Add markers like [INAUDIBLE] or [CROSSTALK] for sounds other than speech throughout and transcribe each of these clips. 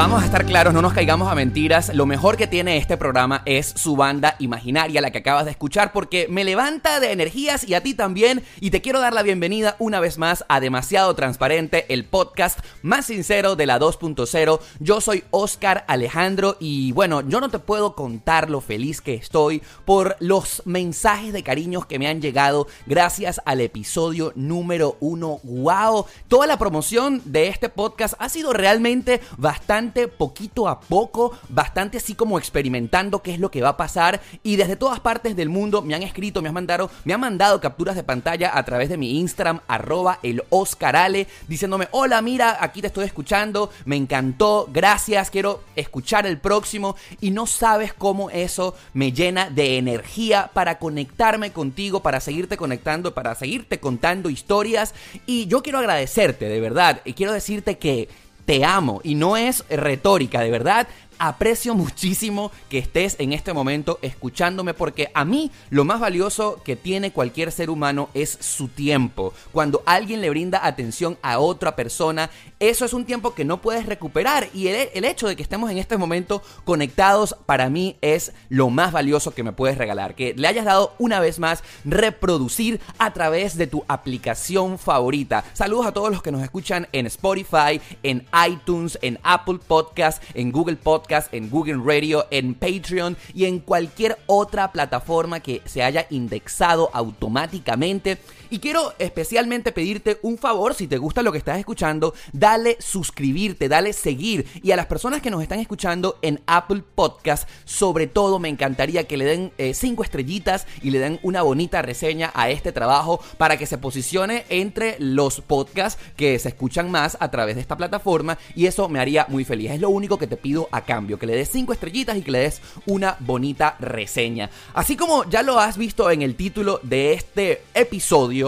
Vamos a estar claros, no nos caigamos a mentiras. Lo mejor que tiene este programa es su banda imaginaria, la que acabas de escuchar, porque me levanta de energías y a ti también. Y te quiero dar la bienvenida una vez más a Demasiado Transparente, el podcast más sincero de la 2.0. Yo soy Oscar Alejandro y bueno, yo no te puedo contar lo feliz que estoy por los mensajes de cariños que me han llegado gracias al episodio número uno. ¡Wow! Toda la promoción de este podcast ha sido realmente bastante poquito a poco, bastante así como experimentando qué es lo que va a pasar. Y desde todas partes del mundo me han escrito, me han mandado, me han mandado capturas de pantalla a través de mi Instagram arroba el Oscarale diciéndome, hola mira, aquí te estoy escuchando, me encantó, gracias, quiero escuchar el próximo y no sabes cómo eso me llena de energía para conectarme contigo, para seguirte conectando, para seguirte contando historias. Y yo quiero agradecerte de verdad y quiero decirte que te amo. Y no es retórica, de verdad aprecio muchísimo que estés en este momento escuchándome porque a mí lo más valioso que tiene cualquier ser humano es su tiempo. Cuando alguien le brinda atención a otra persona, eso es un tiempo que no puedes recuperar y el, hecho de que estemos en este momento conectados para mí es lo más valioso que me puedes regalar. Que le hayas dado una vez más reproducir a través de tu aplicación favorita. Saludos a todos los que nos escuchan en Spotify, en iTunes, en Apple Podcast, en Google Podcast en Google Radio, en Patreon y en cualquier otra plataforma que se haya indexado automáticamente. Y quiero especialmente pedirte un favor, si te gusta lo que estás escuchando, dale suscribirte, dale seguir. Y a las personas que nos están escuchando en Apple Podcast, sobre todo me encantaría que le den eh, cinco estrellitas y le den una bonita reseña a este trabajo para que se posicione entre los podcasts que se escuchan más a través de esta plataforma. Y eso me haría muy feliz. Es lo único que te pido acá que le des 5 estrellitas y que le des una bonita reseña. Así como ya lo has visto en el título de este episodio,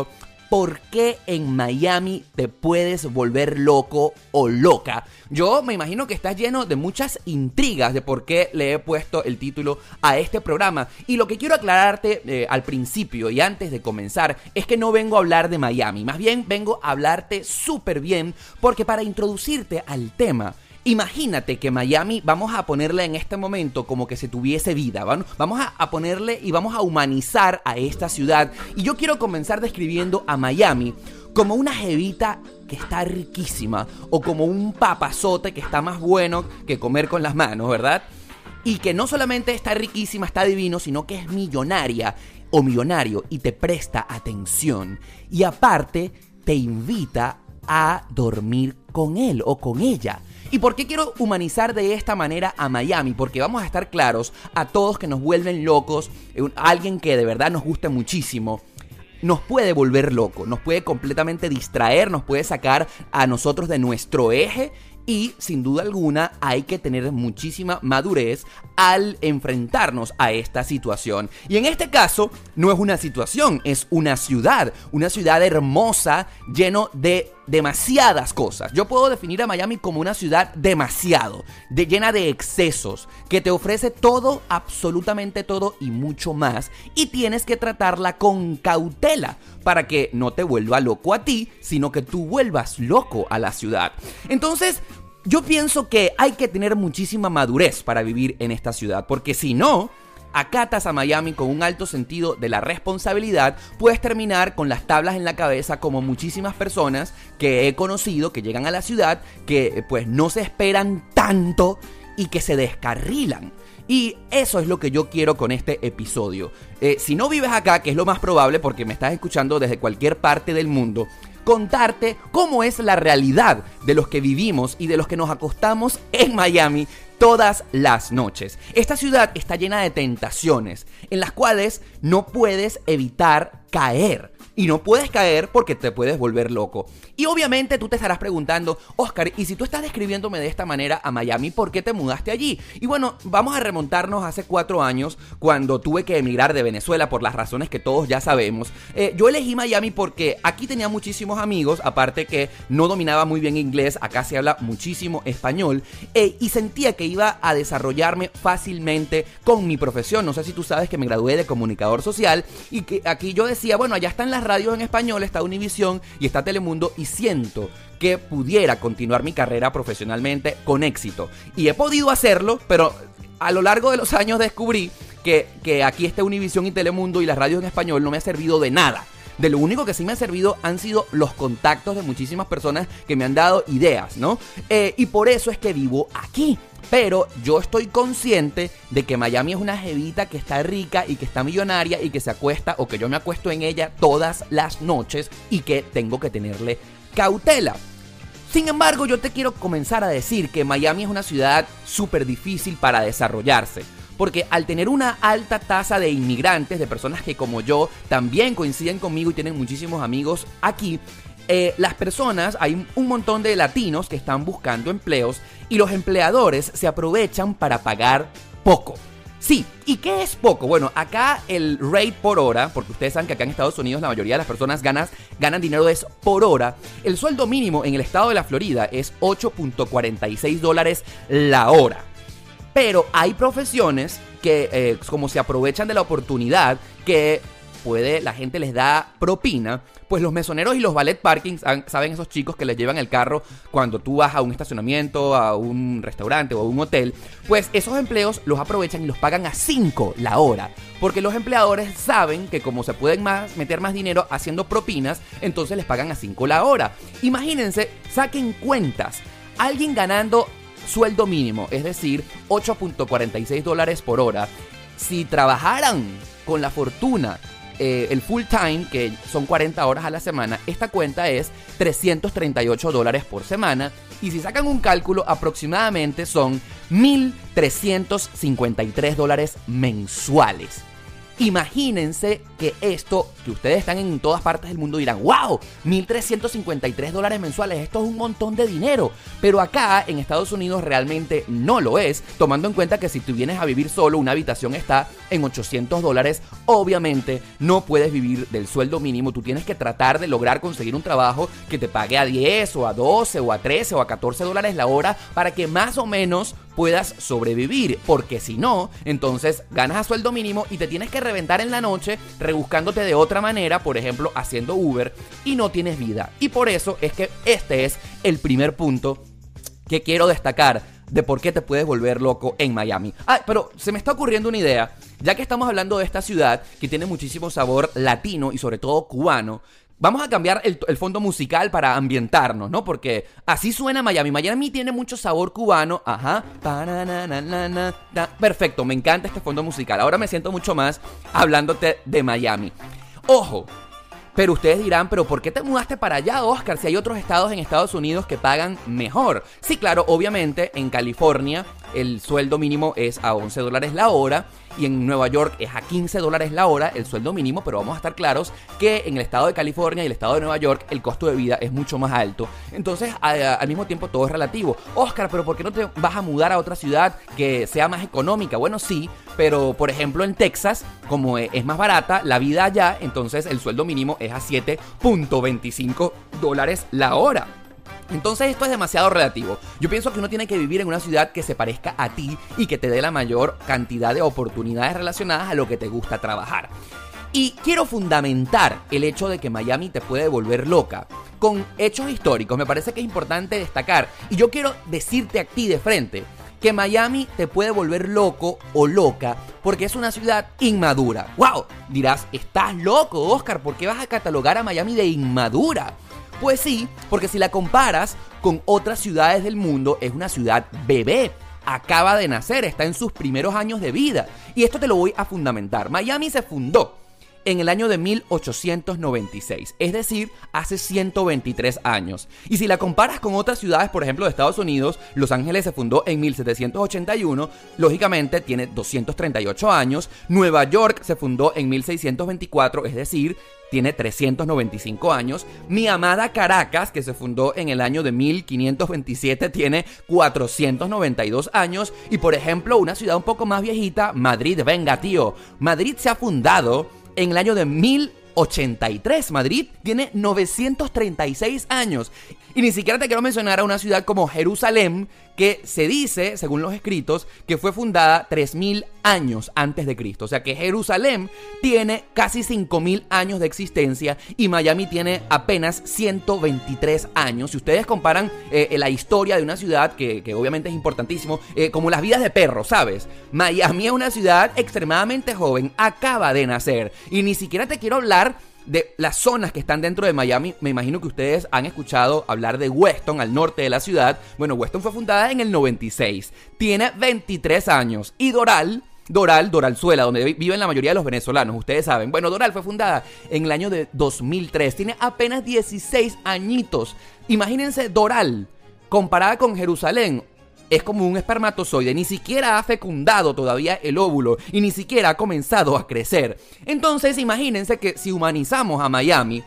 ¿por qué en Miami te puedes volver loco o loca? Yo me imagino que estás lleno de muchas intrigas de por qué le he puesto el título a este programa. Y lo que quiero aclararte eh, al principio y antes de comenzar es que no vengo a hablar de Miami, más bien vengo a hablarte súper bien porque para introducirte al tema Imagínate que Miami vamos a ponerle en este momento como que se tuviese vida, vamos a, ponerle y vamos a humanizar a esta ciudad. Y yo quiero comenzar describiendo a Miami como una jevita que está riquísima o como un papazote que está más bueno que comer con las manos, ¿verdad? Y que no solamente está riquísima, está divino, sino que es millonaria o millonario y te presta atención. Y aparte te invita a dormir con él o con ella. ¿Y por qué quiero humanizar de esta manera a Miami? Porque vamos a estar claros a todos que nos vuelven locos, eh, alguien que de verdad nos gusta muchísimo nos puede volver loco, nos puede completamente distraer, nos puede sacar a nosotros de nuestro eje y sin duda alguna hay que tener muchísima madurez al enfrentarnos a esta situación. Y en este caso no es una situación, es una ciudad, una ciudad hermosa, lleno de demasiadas cosas. Yo puedo definir a Miami como una ciudad demasiado, de, llena de excesos, que te ofrece todo, absolutamente todo y mucho más. Y tienes que tratarla con cautela para que no te vuelva loco a ti, sino que tú vuelvas loco a la ciudad. Entonces, yo pienso que hay que tener muchísima madurez para vivir en esta ciudad, porque si no, acatas a Miami con un alto sentido de la responsabilidad, puedes terminar con las tablas en la cabeza como muchísimas personas que he conocido que llegan a la ciudad que pues no se esperan tanto y que se descarrilan. Y eso es lo que yo quiero con este episodio. Eh, si no vives acá, que es lo más probable porque me estás escuchando desde cualquier parte del mundo, contarte cómo es la realidad de los que vivimos y de los que nos acostamos en Miami todas las noches. Esta ciudad está llena de tentaciones en las cuales no puedes evitar caer. Y no puedes caer porque te puedes volver loco. Y obviamente tú te estarás preguntando, Oscar, ¿y si tú estás describiéndome de esta manera a Miami, por qué te mudaste allí? Y bueno, vamos a remontarnos hace cuatro años cuando tuve que emigrar de Venezuela por las razones que todos ya sabemos. Eh, yo elegí Miami porque aquí tenía muchísimos amigos, aparte que no dominaba muy bien inglés, acá se habla muchísimo español, eh, y sentía que iba a desarrollarme fácilmente con mi profesión. No sé si tú sabes que me gradué de comunicador social y que aquí yo decía, bueno, allá están las radios en español, está Univisión y está Telemundo y siento que pudiera continuar mi carrera profesionalmente con éxito. Y he podido hacerlo, pero a lo largo de los años descubrí que, que aquí está Univisión y Telemundo y las radios en español no me ha servido de nada. De lo único que sí me ha servido han sido los contactos de muchísimas personas que me han dado ideas, ¿no? Eh, y por eso es que vivo aquí. Pero yo estoy consciente de que Miami es una jevita que está rica y que está millonaria y que se acuesta o que yo me acuesto en ella todas las noches y que tengo que tenerle cautela. Sin embargo, yo te quiero comenzar a decir que Miami es una ciudad súper difícil para desarrollarse. Porque al tener una alta tasa de inmigrantes, de personas que como yo también coinciden conmigo y tienen muchísimos amigos aquí, eh, las personas, hay un montón de latinos que están buscando empleos y los empleadores se aprovechan para pagar poco. Sí, ¿y qué es poco? Bueno, acá el rate por hora, porque ustedes saben que acá en Estados Unidos la mayoría de las personas ganas, ganan dinero es por hora. El sueldo mínimo en el estado de la Florida es 8.46 dólares la hora. Pero hay profesiones que eh, como se aprovechan de la oportunidad que puede, la gente les da propina, pues los mesoneros y los ballet parkings, saben esos chicos que les llevan el carro cuando tú vas a un estacionamiento, a un restaurante o a un hotel, pues esos empleos los aprovechan y los pagan a 5 la hora. Porque los empleadores saben que como se pueden más, meter más dinero haciendo propinas, entonces les pagan a 5 la hora. Imagínense, saquen cuentas. Alguien ganando sueldo mínimo, es decir, 8.46 dólares por hora, si trabajaran con la fortuna eh, el full time, que son 40 horas a la semana, esta cuenta es 338 dólares por semana. Y si sacan un cálculo, aproximadamente son 1.353 dólares mensuales. Imagínense que esto, que ustedes están en todas partes del mundo dirán, wow, 1.353 dólares mensuales, esto es un montón de dinero. Pero acá en Estados Unidos realmente no lo es, tomando en cuenta que si tú vienes a vivir solo, una habitación está en 800 dólares, obviamente no puedes vivir del sueldo mínimo, tú tienes que tratar de lograr conseguir un trabajo que te pague a 10 o a 12 o a 13 o a 14 dólares la hora para que más o menos puedas sobrevivir, porque si no, entonces ganas a sueldo mínimo y te tienes que reventar en la noche rebuscándote de otra manera, por ejemplo, haciendo Uber y no tienes vida. Y por eso es que este es el primer punto que quiero destacar de por qué te puedes volver loco en Miami. Ah, pero se me está ocurriendo una idea, ya que estamos hablando de esta ciudad que tiene muchísimo sabor latino y sobre todo cubano, Vamos a cambiar el, fondo musical para ambientarnos, ¿no? Porque así suena Miami. Miami tiene mucho sabor cubano. Ajá. Perfecto, me encanta este fondo musical. Ahora me siento mucho más hablándote de Miami. Ojo, pero ustedes dirán, pero ¿por qué te mudaste para allá, Oscar? Si hay otros estados en Estados Unidos que pagan mejor. Sí, claro, obviamente en California el sueldo mínimo es a 11 dólares la hora y en Nueva York es a 15 dólares la hora el sueldo mínimo, pero vamos a estar claros que en el estado de California y el estado de Nueva York el costo de vida es mucho más alto. Entonces, al mismo tiempo todo es relativo. Oscar, pero ¿por qué no te vas a mudar a otra ciudad que sea más económica? Bueno, sí, pero por ejemplo en Texas, como e, es más barata la vida allá, entonces el sueldo mínimo es a 7.25 dólares la hora. Entonces esto es demasiado relativo. Yo pienso que uno tiene que vivir en una ciudad que se parezca a ti y que te dé la mayor cantidad de oportunidades relacionadas a lo que te gusta trabajar. Y quiero fundamentar el hecho de que Miami te puede volver loca con hechos históricos. Me parece que es importante destacar. Y yo quiero decirte a ti de frente que Miami te puede volver loco o loca porque es una ciudad inmadura. ¡Wow! Dirás, estás loco, Oscar, ¿por qué vas a catalogar a Miami de inmadura? Pues sí, porque si la comparas con otras ciudades del mundo, es una ciudad bebé. Acaba de nacer, está en sus primeros años de vida. Y esto te lo voy a fundamentar. Miami se fundó en el año de 1896, es decir, hace 123 años. Y si la comparas con otras ciudades, por ejemplo, de Estados Unidos, Los Ángeles se fundó en 1781, lógicamente tiene 238 años, Nueva York se fundó en 1624, es decir, tiene 395 años. Mi amada Caracas, que se fundó en el año de 1527, tiene 492 años. Y por ejemplo, una ciudad un poco más viejita, Madrid, venga tío, Madrid se ha fundado en el año de 1083. Madrid tiene 936 años. Y ni siquiera te quiero mencionar a una ciudad como Jerusalén, que se dice, según los escritos, que fue fundada 3000 años antes de Cristo. O sea que Jerusalén tiene casi 5000 años de existencia y Miami tiene apenas 123 años. Si ustedes comparan eh, la historia de una ciudad, que, obviamente es importantísimo, eh, como las vidas de perros, ¿sabes? Miami es una ciudad extremadamente joven, acaba de nacer. Y ni siquiera te quiero hablar de las zonas que están dentro de Miami, me imagino que ustedes han escuchado hablar de Weston, al norte de la ciudad. Bueno, Weston fue fundada en el 96, tiene 23 años y Doral... Doral, Doralzuela, donde viven la mayoría de los venezolanos, ustedes saben. Bueno, Doral fue fundada en el año de 2003, tiene apenas 16 añitos. Imagínense Doral, comparada con Jerusalén, es como un espermatozoide, ni siquiera ha fecundado todavía el óvulo y ni siquiera ha comenzado a crecer. Entonces imagínense que si humanizamos a Miami,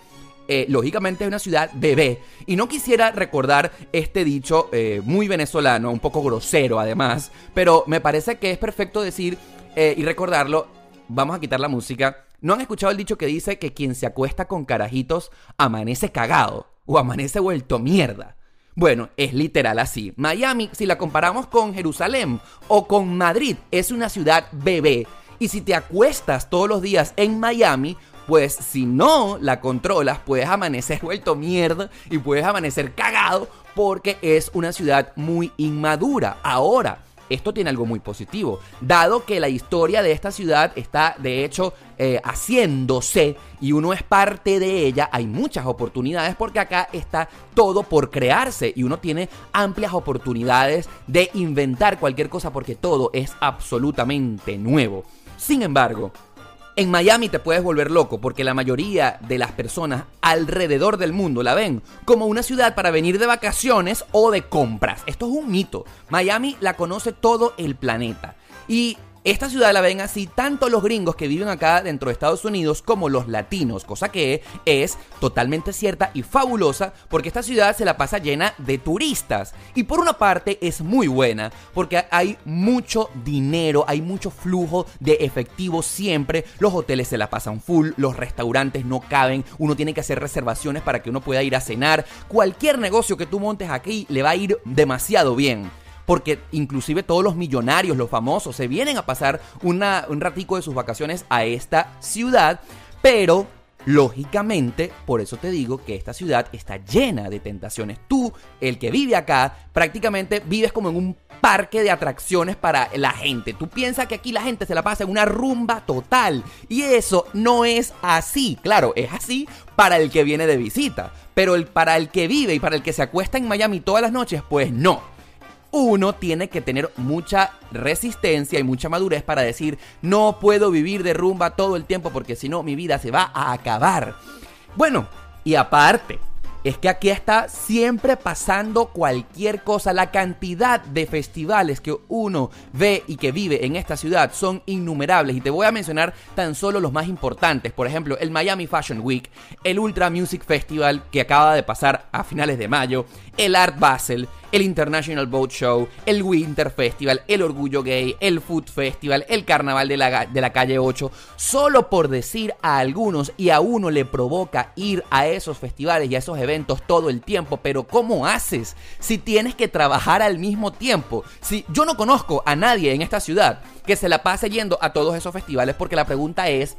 eh, lógicamente es una ciudad bebé. Y no quisiera recordar este dicho eh, muy venezolano, un poco grosero además, pero me parece que es perfecto decir eh, y recordarlo. Vamos a quitar la música. ¿No han escuchado el dicho que dice que quien se acuesta con carajitos amanece cagado o amanece vuelto mierda? Bueno, es literal así. Miami, si la comparamos con Jerusalén o con Madrid, es una ciudad bebé. Y si te acuestas todos los días en Miami, pues si no la controlas, puedes amanecer [LAUGHS] vuelto mierda y puedes amanecer cagado porque es una ciudad muy inmadura. Ahora, esto tiene algo muy positivo, dado que la historia de esta ciudad está de hecho eh, haciéndose y uno es parte de ella, hay muchas oportunidades porque acá está todo por crearse y uno tiene amplias oportunidades de inventar cualquier cosa porque todo es absolutamente nuevo. Sin embargo, en Miami te puedes volver loco porque la mayoría de las personas alrededor del mundo la ven como una ciudad para venir de vacaciones o de compras. Esto es un mito. Miami la conoce todo el planeta. Y esta ciudad la ven así tanto los gringos que viven acá dentro de Estados Unidos como los latinos, cosa que es totalmente cierta y fabulosa porque esta ciudad se la pasa llena de turistas. Y por una parte es muy buena porque hay mucho dinero, hay mucho flujo de efectivo siempre, los hoteles se la pasan full, los restaurantes no caben, uno tiene que hacer reservaciones para que uno pueda ir a cenar, cualquier negocio que tú montes aquí le va a ir demasiado bien porque inclusive todos los millonarios, los famosos, se vienen a pasar una, un ratico de sus vacaciones a esta ciudad, pero Lógicamente, por eso te digo que esta ciudad está llena de tentaciones. Tú, el que vive acá, prácticamente vives como en un parque de atracciones para la gente. Tú piensas que aquí la gente se la pasa en una rumba total. Y eso no es así. Claro, es así para el que viene de visita. Pero el, para el que vive y para el que se acuesta en Miami todas las noches, pues no uno tiene que tener mucha resistencia y mucha madurez para decir, no puedo vivir de rumba todo el tiempo porque si no mi vida se va a acabar. Bueno, y aparte, es que aquí está siempre pasando cualquier cosa. La cantidad de festivales que uno ve y que vive en esta ciudad son innumerables. Y te voy a mencionar tan solo los más importantes. Por ejemplo, el Miami Fashion Week, el Ultra Music Festival que acaba de pasar a finales de mayo, el Art Basel, el International Boat Show, el Winter Festival, el Orgullo Gay, el Food Festival, el Carnaval de la, de la Calle 8, solo por decir a algunos y a uno le provoca ir a esos festivales y a esos eventos todo el tiempo, pero ¿cómo haces si tienes que trabajar al mismo tiempo? Si yo no conozco a nadie en esta ciudad que se la pase yendo a todos esos festivales porque la pregunta es,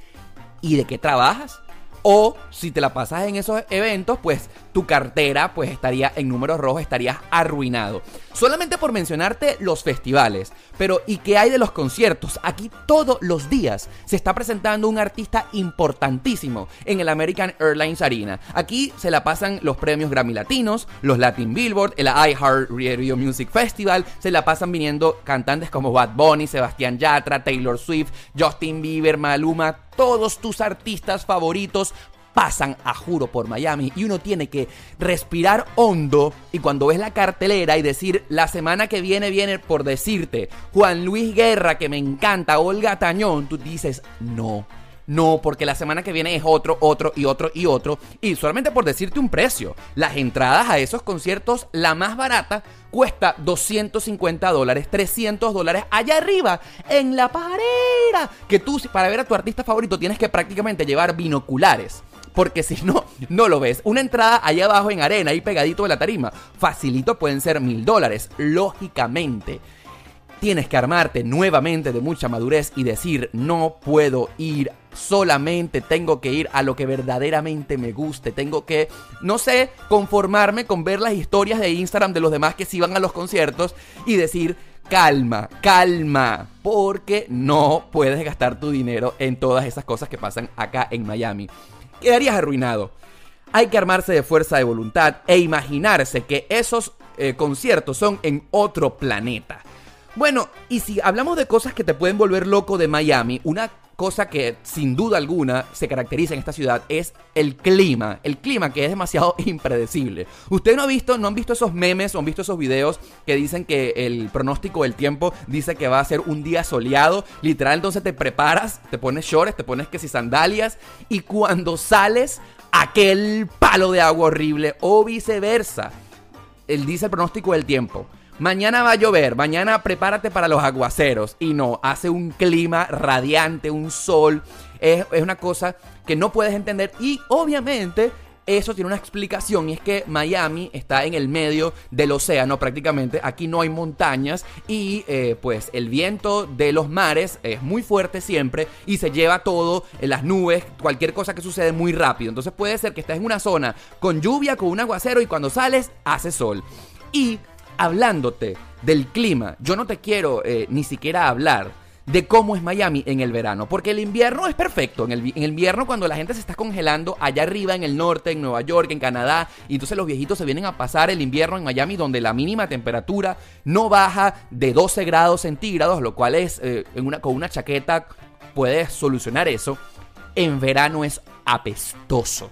¿y de qué trabajas? O si te la pasas en esos eventos, pues tu cartera pues estaría en números rojos, estarías arruinado. Solamente por mencionarte los festivales. Pero ¿y qué hay de los conciertos? Aquí todos los días se está presentando un artista importantísimo en el American Airlines Arena. Aquí se la pasan los premios Grammy Latinos, los Latin Billboard, el iHeart Radio Music Festival, se la pasan viniendo cantantes como Bad Bunny, Sebastián Yatra, Taylor Swift, Justin Bieber, Maluma, todos tus artistas favoritos pasan a juro por Miami y uno tiene que respirar hondo y cuando ves la cartelera y decir la semana que viene viene por decirte Juan Luis Guerra que me encanta, Olga Tañón, tú dices no. No, porque la semana que viene es otro, otro y otro y otro. Y solamente por decirte un precio, las entradas a esos conciertos, la más barata, cuesta 250 dólares, 300 dólares allá arriba, en la pared. Que tú, para ver a tu artista favorito, tienes que prácticamente llevar binoculares porque si no, no lo ves. Una entrada allá abajo en arena, ahí pegadito de la tarima, facilito pueden ser mil dólares. Lógicamente, tienes que armarte nuevamente de mucha madurez y decir, no puedo ir solamente tengo que ir a lo que verdaderamente me guste. Tengo que, no sé, conformarme con ver las historias de Instagram de los demás que sí van a los conciertos y decir, calma, calma, porque no puedes gastar tu dinero en todas esas cosas que pasan acá en Miami. Quedarías arruinado. Hay que armarse de fuerza de voluntad e imaginarse que esos eh, conciertos son en otro planeta. Bueno, y si hablamos de cosas que te pueden volver loco de Miami, una cosa que sin duda alguna se caracteriza en esta ciudad es el clima. El clima que es demasiado [LAUGHS] impredecible. Ustedes no han visto, no han visto esos memes o han visto esos videos que dicen que el pronóstico del tiempo dice que va a ser un día soleado. Literal, entonces te preparas, te pones shorts, te pones que si sandalias y cuando sales aquel palo de agua horrible o viceversa. Él dice el pronóstico del tiempo. Mañana va a llover, mañana prepárate para los aguaceros. Y no, hace un clima radiante, un sol. Es, una cosa que no puedes entender. Y obviamente eso tiene una explicación y es que Miami está en el medio del océano prácticamente, aquí no hay montañas y eh, pues el viento de los mares es muy fuerte siempre y se lleva todo en las nubes, cualquier cosa que sucede muy rápido. Entonces puede ser que estés en una zona con lluvia, con un aguacero y cuando sales hace sol. Y hablándote del clima, yo no te quiero eh, ni siquiera hablar de cómo es Miami en el verano, porque el invierno es perfecto. En el, invierno cuando la gente se está congelando allá arriba en el norte, en Nueva York, en Canadá, y entonces los viejitos se vienen a pasar el invierno en Miami donde la mínima temperatura no baja de 12 grados centígrados, lo cual es eh, en con una chaqueta puedes solucionar eso. En verano es apestoso.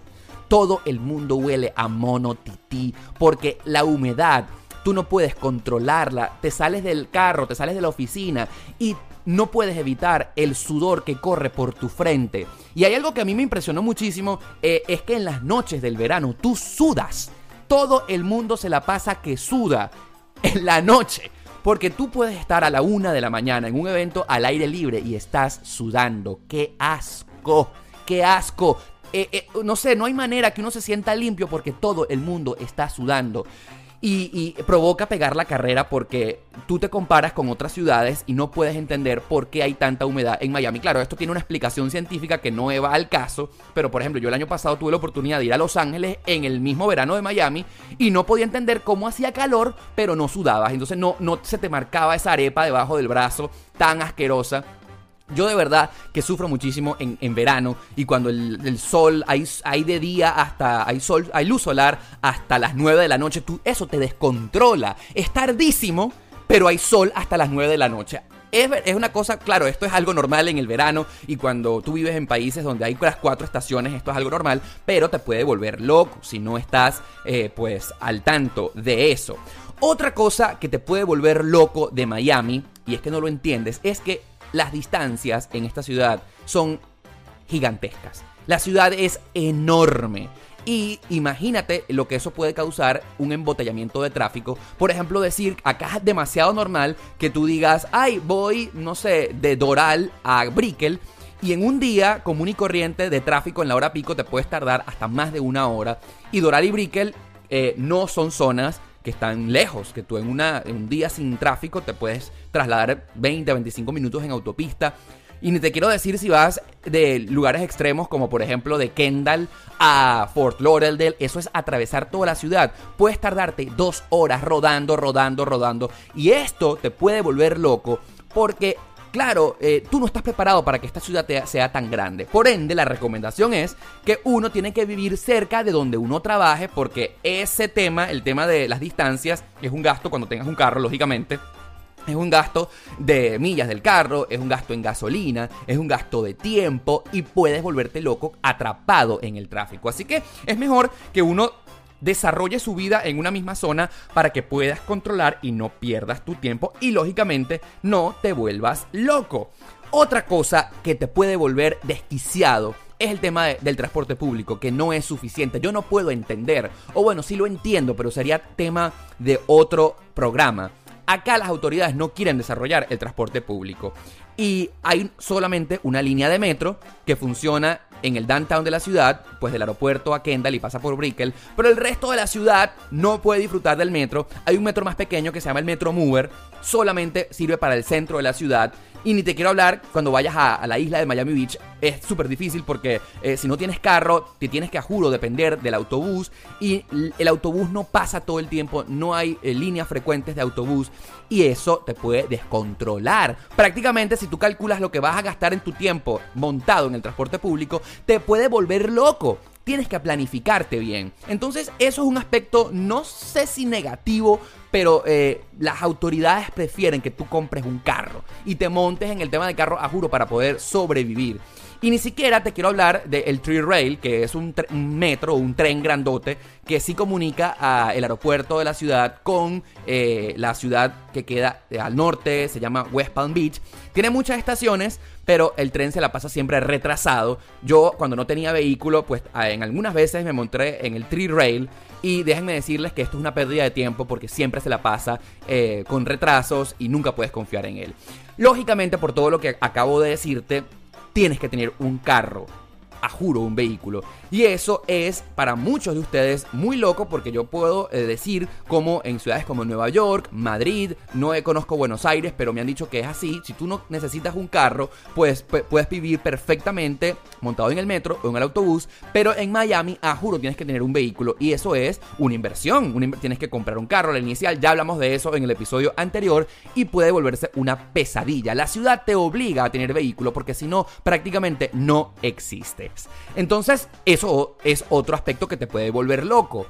Todo el mundo huele a mono tití porque la humedad tú no puedes controlarla, te sales del carro, te sales de la oficina y no puedes evitar el sudor que corre por tu frente. Y hay algo que a mí me impresionó muchísimo, eh, es que en las noches del verano tú sudas. Todo el mundo se la pasa que suda [LAUGHS] en la noche. Porque tú puedes estar a la una de la mañana en un evento al aire libre y estás sudando. ¡Qué asco! ¡Qué asco! Eh, eh, no sé, no hay manera que uno se sienta limpio porque todo el mundo está sudando. Y, provoca pegar la carrera porque tú te comparas con otras ciudades y no puedes entender por qué hay tanta humedad en Miami. Claro, esto tiene una explicación científica que no va al caso, pero por ejemplo, yo el año pasado tuve la oportunidad de ir a Los Ángeles en el mismo verano de Miami y no podía entender cómo hacía calor, pero no sudabas. Entonces no, no se te marcaba esa arepa debajo del brazo tan asquerosa yo de verdad que sufro muchísimo en, verano y cuando el, sol, hay, hay, de día hasta, hay sol, hay luz solar hasta las 9 de la noche, tú, eso te descontrola. Es tardísimo, pero hay sol hasta las 9 de la noche. Es, es, una cosa, claro, esto es algo normal en el verano y cuando tú vives en países donde hay las cuatro estaciones, esto es algo normal, pero te puede volver loco si no estás eh, pues al tanto de eso. Otra cosa que te puede volver loco de Miami, y es que no lo entiendes, es que las distancias en esta ciudad son gigantescas. La ciudad es enorme. Y imagínate lo que eso puede causar un embotellamiento de tráfico. Por ejemplo, decir, acá es demasiado normal que tú digas, ay, voy, no sé, de Doral a Brickell. Y en un día común y corriente de tráfico en la hora pico te puedes tardar hasta más de una hora. Y Doral y Brickell eh, no son zonas que están lejos, que tú en, una, en un día sin tráfico te puedes trasladar 20 a 25 minutos en autopista. Y ni te quiero decir si vas de lugares extremos como por ejemplo de Kendall a Fort Lauderdale, eso es atravesar toda la ciudad. Puedes tardarte dos horas rodando, rodando, rodando. Y esto te puede volver loco porque Claro, eh, tú no estás preparado para que esta ciudad sea tan grande. Por ende, la recomendación es que uno tiene que vivir cerca de donde uno trabaje porque ese tema, el tema de las distancias, es un gasto cuando tengas un carro, lógicamente. Es un gasto de millas del carro, es un gasto en gasolina, es un gasto de tiempo y puedes volverte loco atrapado en el tráfico. Así que es mejor que uno desarrolle su vida en una misma zona para que puedas controlar y no pierdas tu tiempo y lógicamente no te vuelvas loco. Otra cosa que te puede volver desquiciado es el tema del transporte público, que no es suficiente. Yo no puedo entender, o bueno, sí lo entiendo, pero sería tema de otro programa. Acá las autoridades no quieren desarrollar el transporte público. Y hay solamente una línea de metro que funciona en el downtown de la ciudad, pues del aeropuerto a Kendall y pasa por Brickell, pero el resto de la ciudad no puede disfrutar del metro. Hay un metro más pequeño que se llama el Metro Mover, solamente sirve para el centro de la ciudad y ni te quiero hablar cuando vayas a, la isla de Miami Beach. Es súper difícil porque eh, si no tienes carro, te tienes que, a juro, depender del autobús. Y el autobús no pasa todo el tiempo, no hay eh, líneas frecuentes de autobús. Y eso te puede descontrolar. Prácticamente, si tú calculas lo que vas a gastar en tu tiempo montado en el transporte público, te puede volver loco tienes que planificarte bien. Entonces, eso es un aspecto, no sé si negativo, pero eh, las autoridades prefieren que tú compres un carro y te montes en el tema de carro a juro para poder sobrevivir. Y ni siquiera te quiero hablar del Tree Rail, que es un, metro o un tren grandote que sí comunica al aeropuerto de la ciudad con eh, la ciudad que queda eh, al norte, se llama West Palm Beach. Tiene muchas estaciones, pero el tren se la pasa siempre retrasado. Yo cuando no tenía vehículo, pues en algunas veces me monté en el Tree Rail. Y déjenme decirles que esto es una pérdida de tiempo porque siempre se la pasa eh, con retrasos y nunca puedes confiar en él. Lógicamente, por todo lo que acabo de decirte, tienes que tener un carro a juro un vehículo. Y eso es para muchos de ustedes muy loco porque yo puedo eh, decir como en ciudades como Nueva York, Madrid, no conozco Buenos Aires, pero me han dicho que es así. Si tú no necesitas un carro, pues puedes vivir perfectamente montado en el metro o en el autobús, pero en Miami, a juro, tienes que tener un vehículo y eso es una inversión. tienes que comprar un carro, la inicial, ya hablamos de eso en el episodio anterior y puede volverse una pesadilla. La ciudad te obliga a tener vehículo porque si no, prácticamente no existe. Entonces, eso es otro aspecto que te puede volver loco.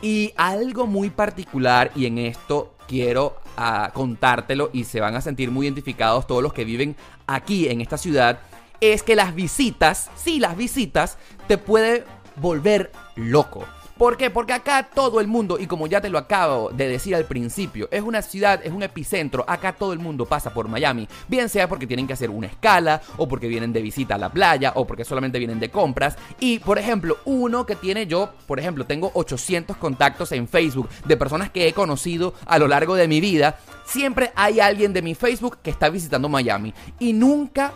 Y algo muy particular, y en esto quiero ah, contártelo y se van a sentir muy identificados todos los que viven aquí en esta ciudad, es que las visitas, sí, las visitas, te puede volver loco. ¿Por qué? Porque acá todo el mundo, y como ya te lo acabo de decir al principio, es una ciudad, es un epicentro, acá todo el mundo pasa por Miami, bien sea porque tienen que hacer una escala, o porque vienen de visita a la playa, o porque solamente vienen de compras. Y, por ejemplo, uno que tiene yo, por ejemplo, tengo 800 contactos en Facebook de personas que he conocido a lo largo de mi vida, siempre hay alguien de mi Facebook que está visitando Miami. Y nunca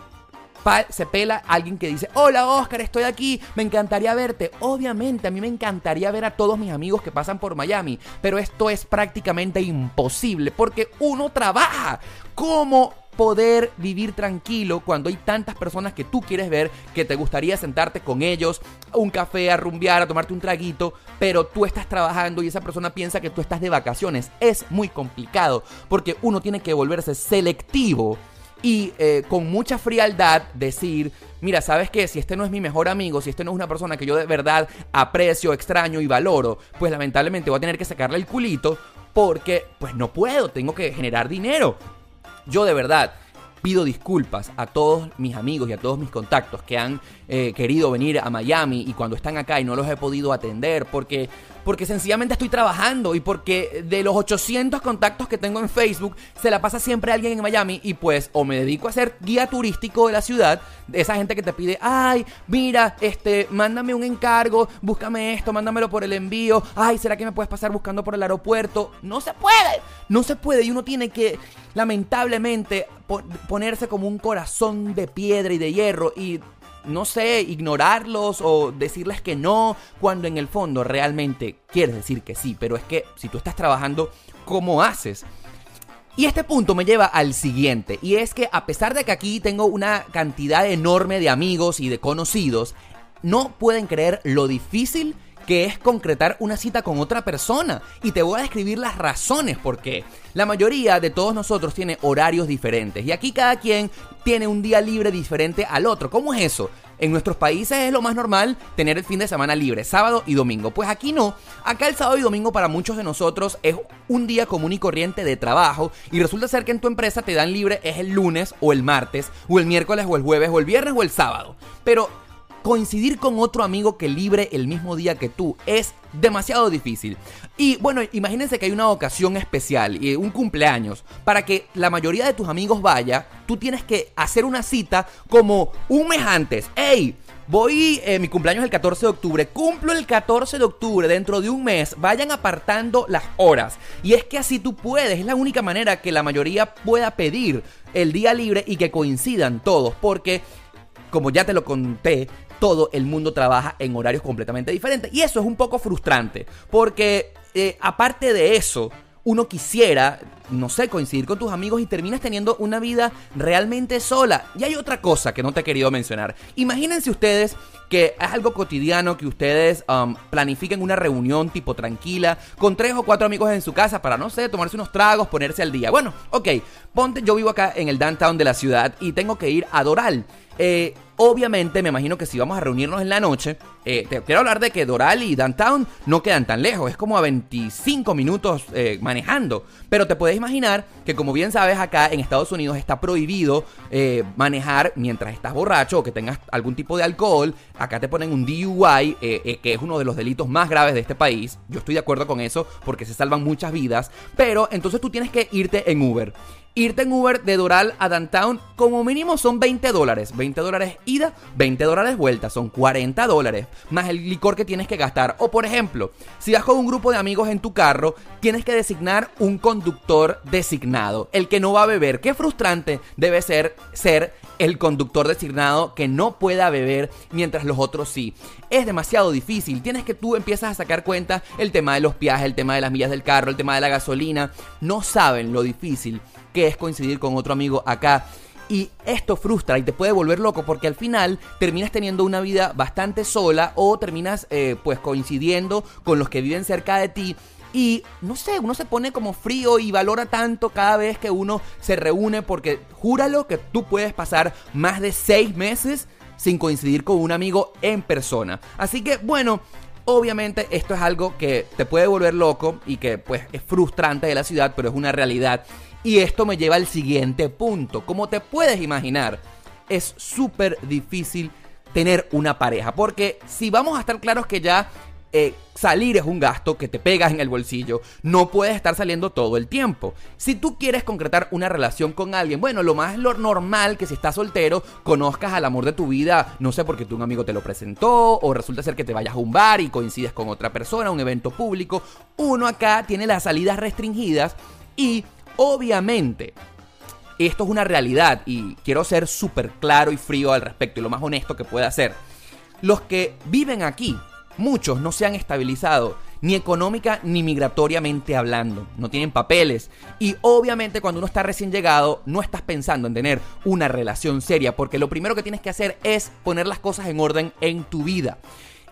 se pela alguien que dice, hola Oscar, estoy aquí, me encantaría verte. Obviamente, a mí me encantaría ver a todos mis amigos que pasan por Miami, pero esto es prácticamente imposible porque uno trabaja. ¿Cómo poder vivir tranquilo cuando hay tantas personas que tú quieres ver, que te gustaría sentarte con ellos, un café, a rumbear, a tomarte un traguito, pero tú estás trabajando y esa persona piensa que tú estás de vacaciones. Es muy complicado porque uno tiene que volverse selectivo y eh, con mucha frialdad decir, mira, ¿sabes qué? Si este no es mi mejor amigo, si este no es una persona que yo de verdad aprecio, extraño y valoro, pues lamentablemente voy a tener que sacarle el culito porque pues no puedo, tengo que generar dinero. Yo de verdad pido disculpas a todos mis amigos y a todos mis contactos que han eh, querido venir a Miami y cuando están acá y no los he podido atender porque porque sencillamente estoy trabajando y porque de los 800 contactos que tengo en Facebook se la pasa siempre alguien en Miami y pues o me dedico a ser guía turístico de la ciudad, de esa gente que te pide, ay, mira, este, mándame un encargo, búscame esto, mándamelo por el envío, ay, ¿será que me puedes pasar buscando por el aeropuerto? No se puede, no se puede y uno tiene que lamentablemente ponerse como un corazón de piedra y de hierro y no sé, ignorarlos o decirles que no, cuando en el fondo realmente quieres decir que sí, pero es que si tú estás trabajando, ¿cómo haces? Y este punto me lleva al siguiente, y es que a pesar de que aquí tengo una cantidad enorme de amigos y de conocidos, no pueden creer lo difícil que es concretar una cita con otra persona. Y te voy a describir las razones por qué. La mayoría de todos nosotros tiene horarios diferentes y aquí cada quien tiene un día libre diferente al otro. ¿Cómo es eso? en nuestros países es lo más normal tener el fin de semana libre, sábado y domingo. Pues aquí no. Acá el sábado y domingo para muchos de nosotros es un día común y corriente de trabajo y resulta ser que en tu empresa te dan libre es el lunes o el martes o el miércoles o el jueves o el viernes o el sábado. Pero coincidir con otro amigo que libre el mismo día que tú es demasiado difícil. Y bueno, imagínense que hay una ocasión especial, y un cumpleaños. Para que la mayoría de tus amigos vaya, tú tienes que hacer una cita como un mes antes. ¡Ey! Voy, eh, mi cumpleaños es el 14 de octubre, cumplo el 14 de octubre, dentro de un mes, vayan apartando las horas. Y es que así tú puedes, es la única manera que la mayoría pueda pedir el día libre y que coincidan todos, porque, como ya te lo conté, todo el mundo trabaja en horarios completamente diferentes. Y eso es un poco frustrante, porque eh, aparte de eso, uno quisiera, no sé, coincidir con tus amigos y terminas teniendo una vida realmente sola. Y hay otra cosa que no te he querido mencionar. Imagínense ustedes que es algo cotidiano que ustedes um, planifiquen una reunión tipo tranquila con tres o cuatro amigos en su casa para, no sé, tomarse unos tragos, ponerse al día. Bueno, ok, ponte, yo vivo acá en el downtown de la ciudad y tengo que ir a Doral. Eh, obviamente, me imagino que si vamos a reunirnos en la noche, eh, te quiero hablar de que Doral y Downtown no quedan tan lejos, es como a 25 minutos eh, manejando. Pero te puedes imaginar que, como bien sabes, acá en Estados Unidos está prohibido manejar mientras estás borracho o que tengas algún tipo de alcohol. Acá te ponen un DUI, que es uno de los delitos más graves de este país. Yo estoy de acuerdo con eso porque se salvan muchas vidas. Pero entonces tú tienes que irte en Uber. Irte en Uber de Doral a Downtown como mínimo son 20 dólares. 20 dólares ida, 20 dólares vuelta. Son 40 dólares. Más el licor que tienes que gastar. O por ejemplo, si vas con un grupo de amigos en tu carro, tienes que designar un conductor designado. El que no va a beber. Qué frustrante debe ser ser el conductor designado que no pueda beber mientras los otros sí. Es demasiado difícil. Tienes que tú empiezas a sacar cuenta el tema de los viajes, el tema de las millas del carro, el tema de la gasolina. No saben lo difícil que es coincidir con otro amigo acá. Y esto frustra y te puede volver loco porque al final terminas teniendo una vida bastante sola o terminas eh, pues coincidiendo con los que viven cerca de ti. Y no sé, uno se pone como frío y valora tanto cada vez que uno se reúne porque júralo que tú puedes pasar más de seis meses sin coincidir con un amigo en persona. Así que bueno, obviamente esto es algo que te puede volver loco y que pues es frustrante de la ciudad, pero es una realidad. Y esto me lleva al siguiente punto. Como te puedes imaginar, es súper difícil tener una pareja. Porque si vamos a estar claros que ya eh, salir es un gasto que te pegas en el bolsillo, no puedes estar saliendo todo el tiempo. Si tú quieres concretar una relación con alguien, bueno, lo más lo normal que si estás soltero, conozcas al amor de tu vida, no sé, porque tu un amigo te lo presentó, o resulta ser que te vayas a un bar y coincides con otra persona, un evento público. Uno acá tiene las salidas restringidas y Obviamente, esto es una realidad y quiero ser súper claro y frío al respecto y lo más honesto que pueda ser. Los que viven aquí, muchos no se han estabilizado ni económica ni migratoriamente hablando, no tienen papeles y obviamente cuando uno está recién llegado no estás pensando en tener una relación seria porque lo primero que tienes que hacer es poner las cosas en orden en tu vida.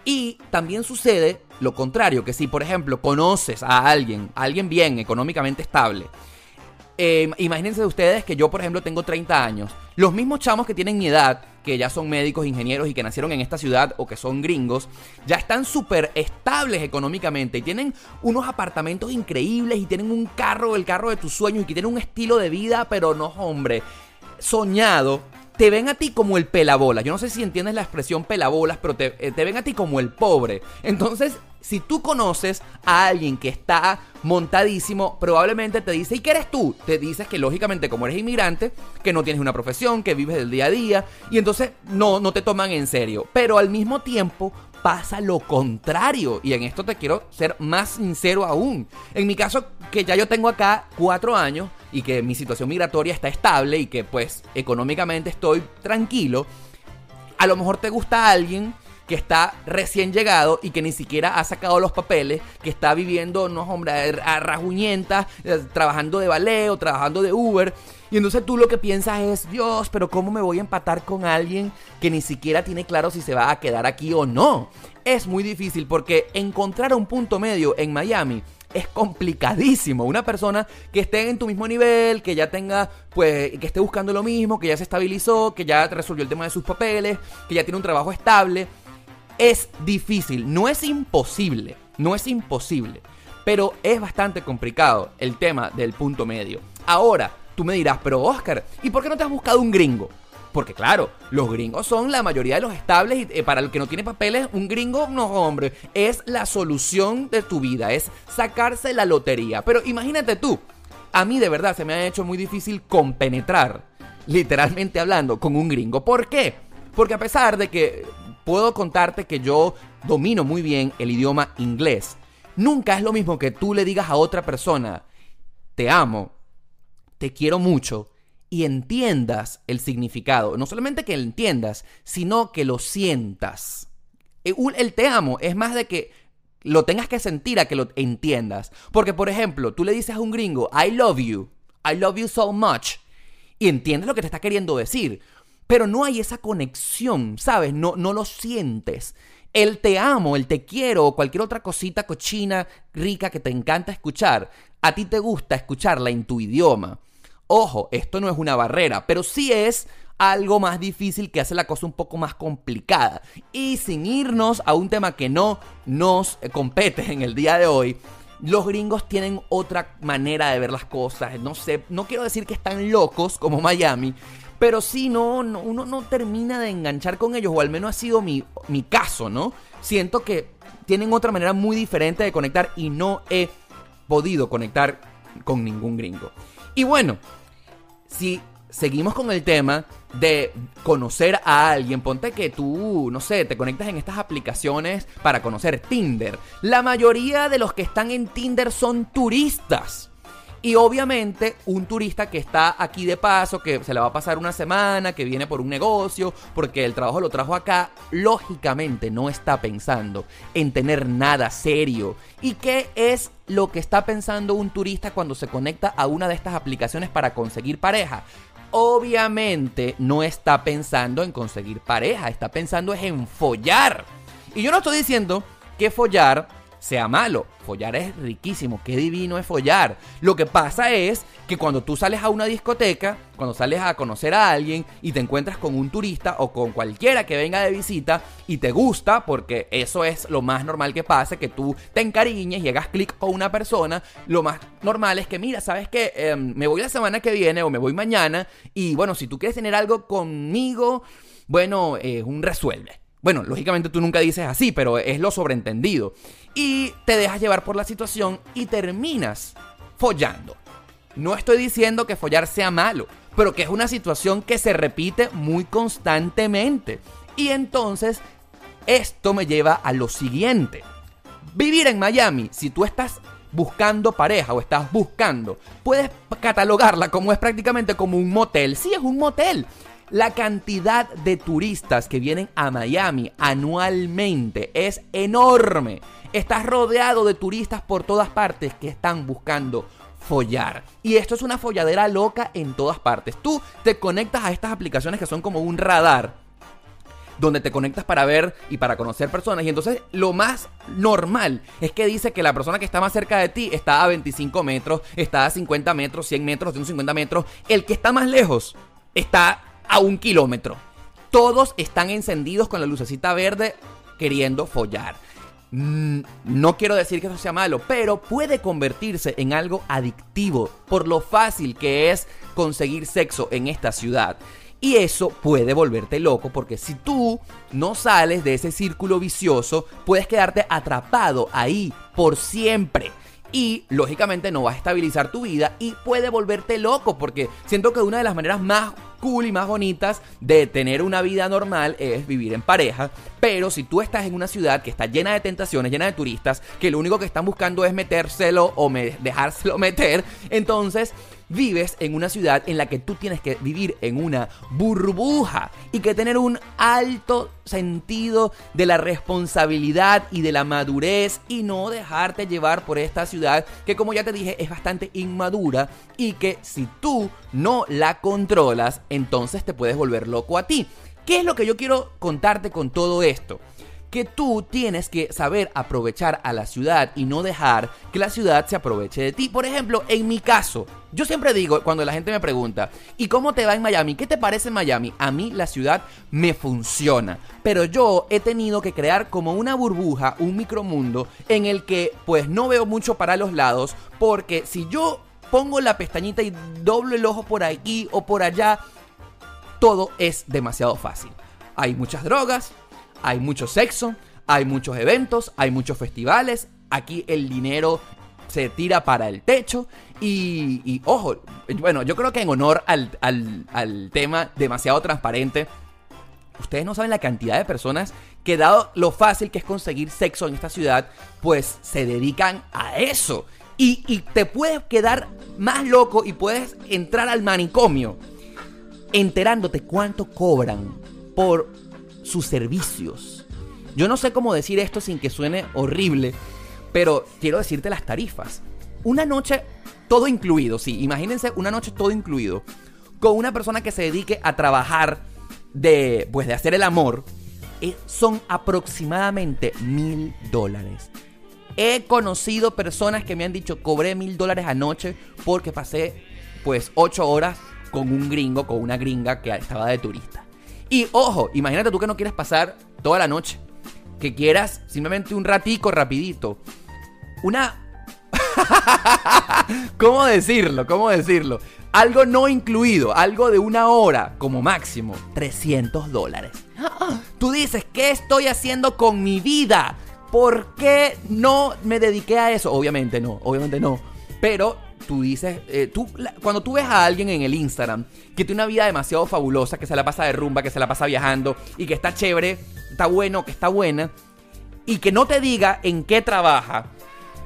Y también sucede lo contrario, que si por ejemplo conoces a alguien, a alguien bien económicamente estable, eh, imagínense ustedes que yo, por ejemplo, tengo 30 años. Los mismos chamos que tienen mi edad, que ya son médicos, ingenieros y que nacieron en esta ciudad o que son gringos, ya están súper estables económicamente y tienen unos apartamentos increíbles y tienen un carro, el carro de tus sueños y que tienen un estilo de vida, pero no, hombre, soñado te ven a ti como el pelabolas. Yo no sé si entiendes la expresión pelabolas, pero te, eh, te, ven a ti como el pobre. Entonces, si tú conoces a alguien que está montadísimo, probablemente te dice, ¿y qué eres tú? Te dices que lógicamente como eres inmigrante, que no tienes una profesión, que vives del día a día, y entonces no, no te toman en serio. Pero al mismo tiempo pasa lo contrario. Y en esto te quiero ser más sincero aún. En mi caso, que ya yo tengo acá cuatro años y que mi situación migratoria está estable y que pues económicamente estoy tranquilo, a lo mejor te gusta alguien que está recién llegado y que ni siquiera ha sacado los papeles, que está viviendo, no, hombre, a rajuñentas, eh, trabajando de ballet o trabajando de Uber. Y entonces tú lo que piensas es, Dios, pero ¿cómo me voy a empatar con alguien que ni siquiera tiene claro si se va a quedar aquí o no? Es muy difícil porque encontrar un punto medio en Miami es complicadísimo. Una persona que esté en tu mismo nivel, que ya tenga, pues, que esté buscando lo mismo, que ya se estabilizó, que ya resolvió el tema de sus papeles, que ya tiene un trabajo estable, es difícil. No es imposible, no es imposible, pero es bastante complicado el tema del punto medio. Ahora, tú me dirás, pero Oscar, ¿y por qué no te has buscado un gringo? Porque claro, los gringos son la mayoría de los estables y eh, para el que no tiene papeles, un gringo, no hombre, es la solución de tu vida, es sacarse la lotería. Pero imagínate tú, a mí de verdad se me ha hecho muy difícil compenetrar, literalmente hablando, con un gringo. ¿Por qué? Porque a pesar de que puedo contarte que yo domino muy bien el idioma inglés, nunca es lo mismo que tú le digas a otra persona, te amo, te quiero mucho, y entiendas el significado. No solamente que entiendas, sino que lo sientas. Eh, el te amo es más de que lo tengas que sentir a que lo entiendas. Porque, por ejemplo, tú le dices a un gringo, I love you, I love you so much, y entiendes lo que te está queriendo decir. Pero no hay esa conexión, ¿sabes? No, no lo sientes. El te amo, el te quiero o cualquier otra cosita cochina, rica que te encanta escuchar, a ti te gusta escucharla en tu idioma. Ojo, esto no es una barrera, pero sí es algo más difícil que hace la cosa un poco más complicada. Y sin irnos a un tema que no nos compete en el día de hoy, los gringos tienen otra manera de ver las cosas. No sé, no quiero decir que están locos como Miami, pero sí no, uno no termina de enganchar con ellos, o al menos ha sido mi, mi caso, ¿no? Siento que tienen otra manera muy diferente de conectar y no he podido conectar con ningún gringo. Y bueno, si seguimos con el tema de conocer a alguien, ponte que tú, no sé, te conectas en estas aplicaciones para conocer Tinder. La mayoría de los que están en Tinder son turistas. Y obviamente un turista que está aquí de paso, que se le va a pasar una semana, que viene por un negocio, porque el trabajo lo trajo acá, lógicamente no está pensando en tener nada serio. ¿Y qué es lo que está pensando un turista cuando se conecta a una de estas aplicaciones para conseguir pareja? Obviamente no está pensando en conseguir pareja, está pensando en follar. Y yo no estoy diciendo que follar sea malo. Follar es riquísimo, qué divino es follar. Lo que pasa es que cuando tú sales a una discoteca, cuando sales a conocer a alguien y te encuentras con un turista o con cualquiera que venga de visita y te gusta, porque eso es lo más normal que pase, que tú te encariñes y hagas clic con una persona, lo más normal es que, mira, ¿sabes qué? Em, me voy la semana que viene o me voy mañana y bueno, si tú quieres tener algo conmigo, bueno, es un resuelve. Bueno, lógicamente tú nunca dices así, pero es lo sobreentendido. Y te dejas llevar por la situación y terminas follando. No estoy diciendo que follar sea malo, pero que es una situación que se repite muy constantemente. Y entonces, esto me lleva a lo siguiente. Vivir en Miami, si tú estás buscando pareja o estás buscando, puedes catalogarla como es prácticamente como un motel. Sí, es un motel. La cantidad de turistas que vienen a Miami anualmente es enorme. Estás rodeado de turistas por todas partes que están buscando follar. Y esto es una folladera loca en todas partes. Tú te conectas a estas aplicaciones que son como un radar donde te conectas para ver y para conocer personas. Y entonces lo más normal es que dice que la persona que está más cerca de ti está a 25 metros, está a 50 metros, 100 metros, 150 metros. El que está más lejos está a un kilómetro. Todos están encendidos con la lucecita verde queriendo follar. Mm, no quiero decir que eso sea malo, pero puede convertirse en algo adictivo por lo fácil que es conseguir sexo en esta ciudad. Y eso puede volverte loco porque si tú no sales de ese círculo vicioso, puedes quedarte atrapado ahí por siempre y lógicamente no vas a estabilizar tu vida y puede volverte loco porque siento que una de las maneras más cool y más bonitas de tener una vida normal es vivir en pareja, pero si tú estás en una ciudad que está llena de tentaciones, llena de turistas, que lo único que están buscando es metérselo o dejárselo meter, entonces vives en una ciudad en la que tú tienes que vivir en una burbuja y que tener un alto sentido de la responsabilidad y de la madurez y no dejarte llevar por esta ciudad que como ya te dije es bastante inmadura y que si tú no la controlas entonces te puedes volver loco a ti. ¿Qué es lo que yo quiero contarte con todo esto? Que tú tienes que saber aprovechar a la ciudad y no dejar que la ciudad se aproveche de ti. Por ejemplo, en mi caso, yo siempre digo cuando la gente me pregunta, ¿y cómo te va en Miami? ¿Qué te parece Miami? A mí la ciudad me funciona, pero yo he tenido que crear como una burbuja, un micromundo en el que pues no veo mucho para los lados, porque si yo pongo la pestañita y doblo el ojo por aquí o por allá, todo es demasiado fácil. Hay muchas drogas, hay mucho sexo, hay muchos eventos, hay muchos festivales. Aquí el dinero se tira para el techo. Y, ojo, bueno, yo creo que en honor al, al, tema demasiado transparente, ustedes no saben la cantidad de personas que dado lo fácil que es conseguir sexo en esta ciudad, pues se dedican a eso. Y, y te puedes quedar más loco y puedes entrar al manicomio enterándote cuánto cobran por sus servicios. Yo no sé cómo decir esto sin que suene horrible, pero quiero decirte las tarifas. Una noche todo incluido, sí, imagínense una noche todo incluido, con una persona que se dedique a trabajar de, pues de hacer el amor, eh, son aproximadamente mil dólares. He conocido personas que me han dicho cobré mil dólares anoche porque pasé pues ocho horas con un gringo, con una gringa que estaba de turista. Y ojo, imagínate tú que no quieres pasar toda la noche. Que quieras simplemente un ratico rapidito. Una... [LAUGHS] ¿Cómo decirlo? ¿Cómo decirlo? Algo no incluido, algo de una hora como máximo, 300 dólares. Tú dices, ¿qué estoy haciendo con mi vida? ¿Por qué no me dediqué a eso? Obviamente no, obviamente no. Pero tú dices, eh, tú, cuando tú ves a alguien en el Instagram que tiene una vida demasiado fabulosa, que se la pasa de rumba, que se la pasa viajando y que está chévere, está bueno, que está buena, y que no te diga en qué trabaja,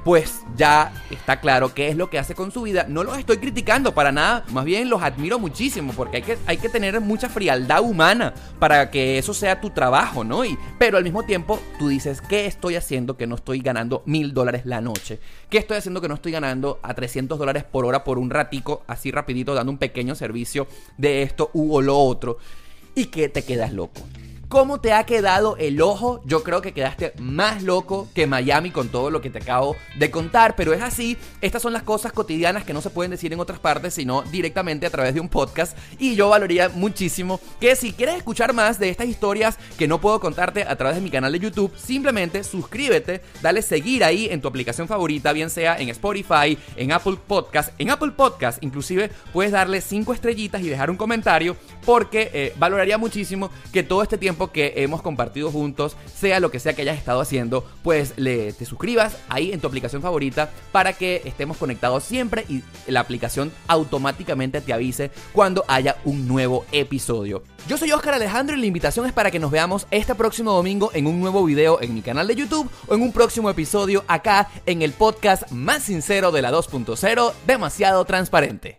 pues ya está claro qué es lo que hace con su vida. No los estoy criticando para nada, más bien los admiro muchísimo porque hay que, hay que tener mucha frialdad humana para que eso sea tu trabajo, ¿no? Y, pero al mismo tiempo tú dices, ¿qué estoy haciendo que no estoy ganando mil dólares la noche? ¿Qué estoy haciendo que no estoy ganando a 300 dólares por hora por un ratico, así rapidito, dando un pequeño servicio de esto u o lo otro? Y que te quedas loco. ¿Cómo te ha quedado el ojo? Yo creo que quedaste más loco que Miami con todo lo que te acabo de contar, pero es así, estas son las cosas cotidianas que no se pueden decir en otras partes, sino directamente a través de un podcast. Y yo valoraría muchísimo que si quieres escuchar más de estas historias que no puedo contarte a través de mi canal de YouTube, simplemente suscríbete, dale seguir ahí en tu aplicación favorita, bien sea en Spotify, en Apple Podcast. En Apple Podcast inclusive puedes darle 5 estrellitas y dejar un comentario porque eh, valoraría muchísimo que todo este que hemos compartido juntos, sea lo que sea que hayas estado haciendo, pues le, te suscribas ahí en tu aplicación favorita para que estemos conectados siempre y la aplicación automáticamente te avise cuando haya un nuevo episodio. Yo soy Oscar Alejandro y la invitación es para que nos veamos este próximo domingo en un nuevo video en mi canal de YouTube o en un próximo episodio acá en el podcast más sincero de la 2.0, demasiado transparente.